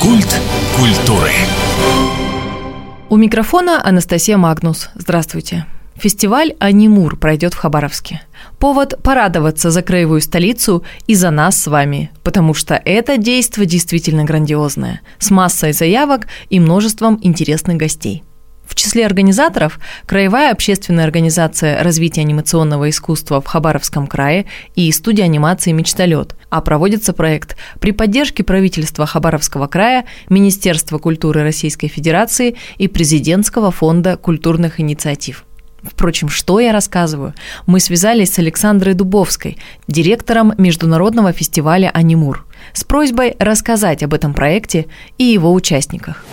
Культ культуры. У микрофона Анастасия Магнус. Здравствуйте. Фестиваль «Анимур» пройдет в Хабаровске. Повод порадоваться за краевую столицу и за нас с вами, потому что это действо действительно грандиозное, с массой заявок и множеством интересных гостей. В числе организаторов Краевая общественная организация развития анимационного искусства в Хабаровском крае и студия анимации «Мечталет», а проводится проект при поддержке правительства Хабаровского края, Министерства культуры Российской Федерации и Президентского фонда культурных инициатив. Впрочем, что я рассказываю? Мы связались с Александрой Дубовской, директором международного фестиваля «Анимур», с просьбой рассказать об этом проекте и его участниках.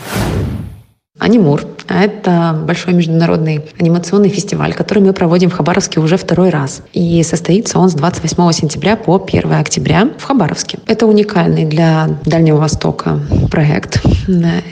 Анимур – это большой международный анимационный фестиваль, который мы проводим в Хабаровске уже второй раз. И состоится он с 28 сентября по 1 октября в Хабаровске. Это уникальный для Дальнего Востока проект.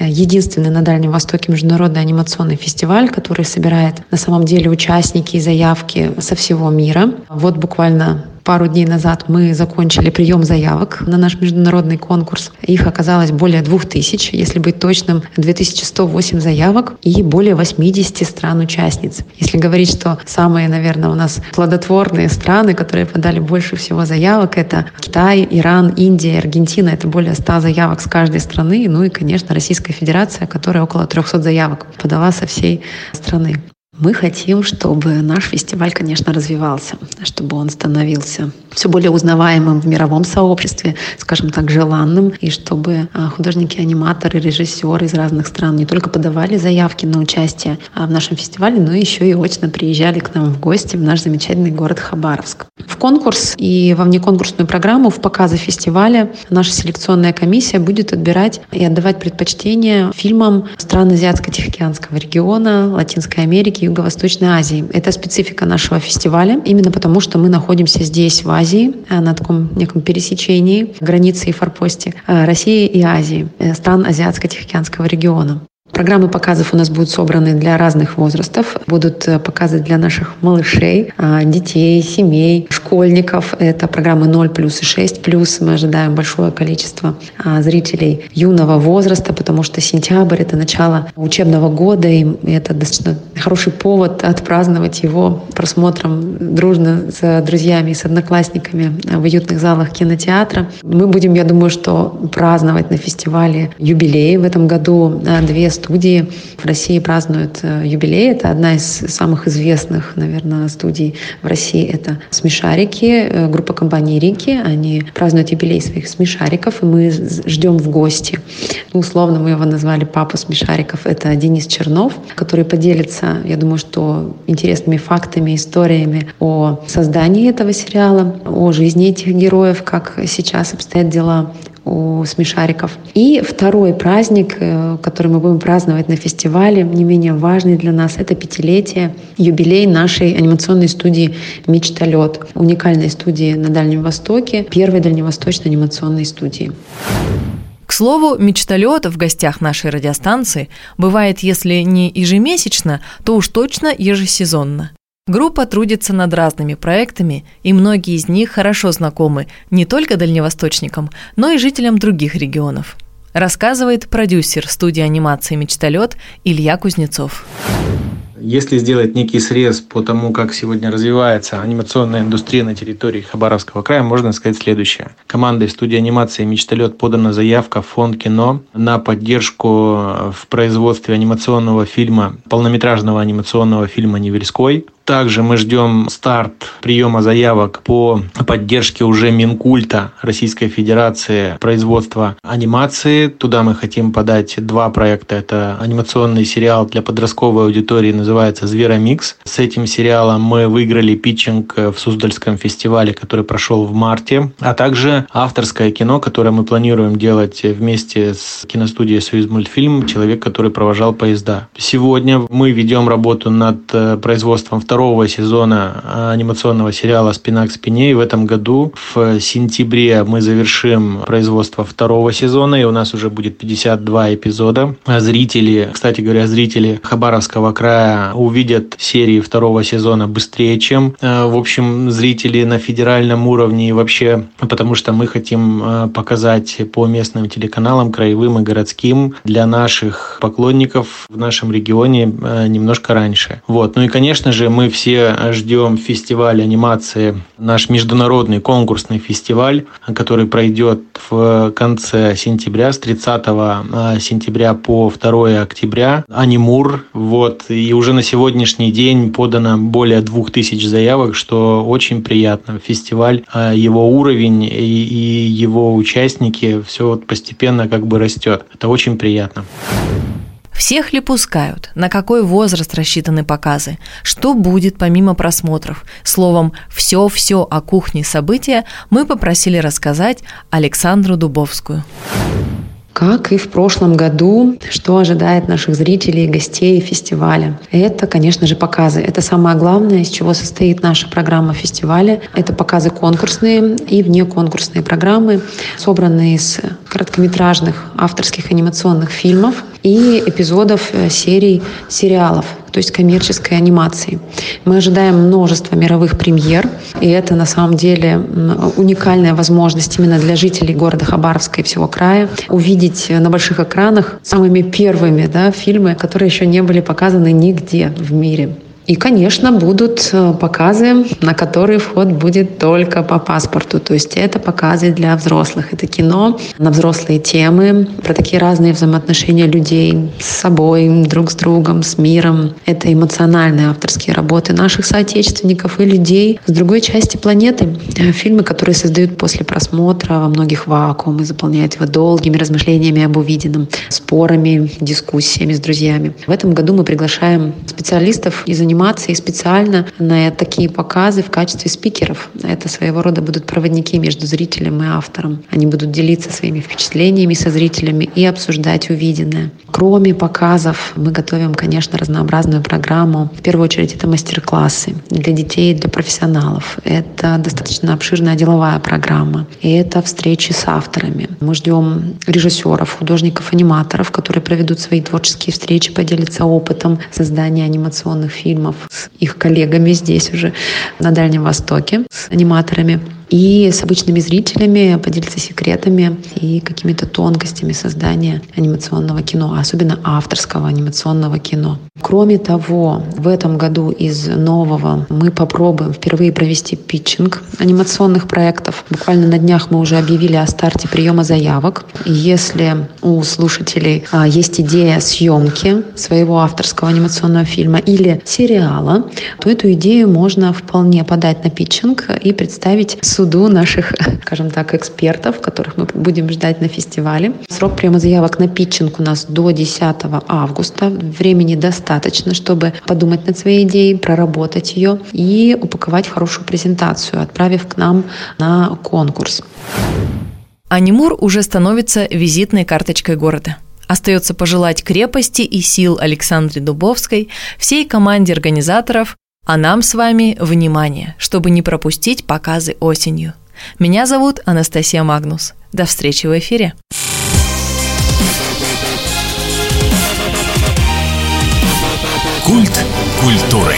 Единственный на Дальнем Востоке международный анимационный фестиваль, который собирает на самом деле участники и заявки со всего мира. Вот буквально Пару дней назад мы закончили прием заявок на наш международный конкурс. Их оказалось более двух тысяч, если быть точным, 2108 заявок и более 80 стран-участниц. Если говорить, что самые, наверное, у нас плодотворные страны, которые подали больше всего заявок, это Китай, Иран, Индия, Аргентина. Это более 100 заявок с каждой страны. Ну и, конечно, Российская Федерация, которая около 300 заявок подала со всей страны. Мы хотим, чтобы наш фестиваль, конечно, развивался, чтобы он становился все более узнаваемым в мировом сообществе, скажем так, желанным, и чтобы а, художники, аниматоры, режиссеры из разных стран не только подавали заявки на участие а, в нашем фестивале, но еще и очно приезжали к нам в гости в наш замечательный город Хабаровск. Конкурс и во внеконкурсную программу, в показы фестиваля наша селекционная комиссия будет отбирать и отдавать предпочтение фильмам стран Азиатско-Тихоокеанского региона, Латинской Америки Юго-Восточной Азии. Это специфика нашего фестиваля, именно потому что мы находимся здесь, в Азии, э, на таком неком пересечении границы и форпосте э, России и Азии, э, стран Азиатско-Тихоокеанского региона. Программы показов у нас будут собраны для разных возрастов. Будут э, показы для наших малышей, а, детей, семей, школьников. Это программы 0 плюс и 6 плюс. Мы ожидаем большое количество а, зрителей юного возраста, потому что сентябрь — это начало учебного года, и это достаточно хороший повод отпраздновать его просмотром дружно с друзьями и с одноклассниками в уютных залах кинотеатра. Мы будем, я думаю, что праздновать на фестивале юбилей в этом году. Две студии в России празднуют э, юбилей. Это одна из самых известных, наверное, студий в России. Это «Смешарики», э, группа компании «Рики». Они празднуют юбилей своих смешариков, и мы ждем в гости. Ну, условно мы его назвали «Папа смешариков». Это Денис Чернов, который поделится, я думаю, что интересными фактами, историями о создании этого сериала, о жизни этих героев, как сейчас обстоят дела у смешариков. И второй праздник, э, который мы будем праздновать на фестивале, не менее важный для нас, это пятилетие, юбилей нашей анимационной студии «Мечталет», уникальной студии на Дальнем Востоке, первой дальневосточной анимационной студии. К слову, мечталет в гостях нашей радиостанции бывает, если не ежемесячно, то уж точно ежесезонно. Группа трудится над разными проектами, и многие из них хорошо знакомы не только дальневосточникам, но и жителям других регионов. Рассказывает продюсер студии анимации «Мечталет» Илья Кузнецов. Если сделать некий срез по тому, как сегодня развивается анимационная индустрия на территории Хабаровского края, можно сказать следующее. Командой студии анимации «Мечталет» подана заявка в фонд кино на поддержку в производстве анимационного фильма, полнометражного анимационного фильма «Невельской». Также мы ждем старт приема заявок по поддержке уже Минкульта Российской Федерации производства анимации. Туда мы хотим подать два проекта. Это анимационный сериал для подростковой аудитории, называется «Зверомикс». С этим сериалом мы выиграли питчинг в Суздальском фестивале, который прошел в марте. А также авторское кино, которое мы планируем делать вместе с киностудией «Союз мультфильм» «Человек, который провожал поезда». Сегодня мы ведем работу над производством второго второго сезона анимационного сериала «Спина к спине». И в этом году, в сентябре, мы завершим производство второго сезона, и у нас уже будет 52 эпизода. Зрители, кстати говоря, зрители Хабаровского края увидят серии второго сезона быстрее, чем, э, в общем, зрители на федеральном уровне и вообще, потому что мы хотим э, показать по местным телеканалам, краевым и городским для наших поклонников в нашем регионе немножко раньше. Вот. Ну и, конечно же, мы все ждем фестиваль анимации, наш международный конкурсный фестиваль, который пройдет в конце сентября, с 30 сентября по 2 октября. Анимур. Вот. И уже на сегодняшний день подано более 2000 заявок, что очень приятно. Фестиваль, а, его уровень и его участники, все вот постепенно как бы растет. Это очень приятно. Всех ли пускают? На какой возраст рассчитаны показы? Что будет помимо просмотров? Словом, все-все о кухне события мы попросили рассказать Александру Дубовскую. Как и в прошлом году, что ожидает наших зрителей и гостей фестиваля? Это, конечно же, показы. Это самое главное, из чего состоит наша программа фестиваля. Это показы конкурсные и внеконкурсные программы, собранные из короткометражных авторских анимационных фильмов и эпизодов э, серий сериалов то есть коммерческой анимации. Мы ожидаем множество мировых премьер, и это на самом деле уникальная возможность именно для жителей города Хабаровска и всего края увидеть на больших экранах самыми первыми да, фильмы, которые еще не были показаны нигде в мире. И, конечно, будут э, показы, на которые вход будет только по паспорту. То есть это показы для взрослых. Это кино на взрослые темы, про такие разные взаимоотношения людей с собой, друг с другом, с миром. Это эмоциональные авторские работы наших соотечественников и людей с другой части планеты. Э, фильмы, которые создают после просмотра во многих вакуум и заполняют его долгими размышлениями об увиденном, спорами, дискуссиями с друзьями. В этом году мы приглашаем специалистов из анимации специально на такие показы в качестве спикеров. Это своего рода будут проводники между зрителем и автором. Они будут делиться своими впечатлениями со зрителями и обсуждать увиденное. Кроме показов, мы готовим, конечно, разнообразную программу. В первую очередь это мастер-классы для детей для профессионалов. Это достаточно обширная деловая программа. И это встречи с авторами. Мы ждем режиссеров, художников, аниматоров, которые проведут свои творческие встречи, поделятся опытом создания анимационных фильмов с их коллегами здесь уже на Дальнем Востоке, с аниматорами и с обычными зрителями поделиться секретами и какими-то тонкостями создания анимационного кино, особенно авторского анимационного кино. Кроме того, в этом году из нового мы попробуем впервые провести питчинг анимационных проектов. Буквально на днях мы уже объявили о старте приема заявок. Если у слушателей а, есть идея съемки своего авторского анимационного фильма или сериала, то эту идею можно вполне подать на питчинг и представить суду наших, скажем так, экспертов, которых мы будем ждать на фестивале. Срок приема заявок на питчинг у нас до 10 августа. Времени достаточно, чтобы подумать над своей идеей, проработать ее и упаковать хорошую презентацию, отправив к нам на конкурс. Анимур уже становится визитной карточкой города. Остается пожелать крепости и сил Александре Дубовской, всей команде организаторов а нам с вами внимание, чтобы не пропустить показы осенью. Меня зовут Анастасия Магнус. До встречи в эфире. Культ культуры.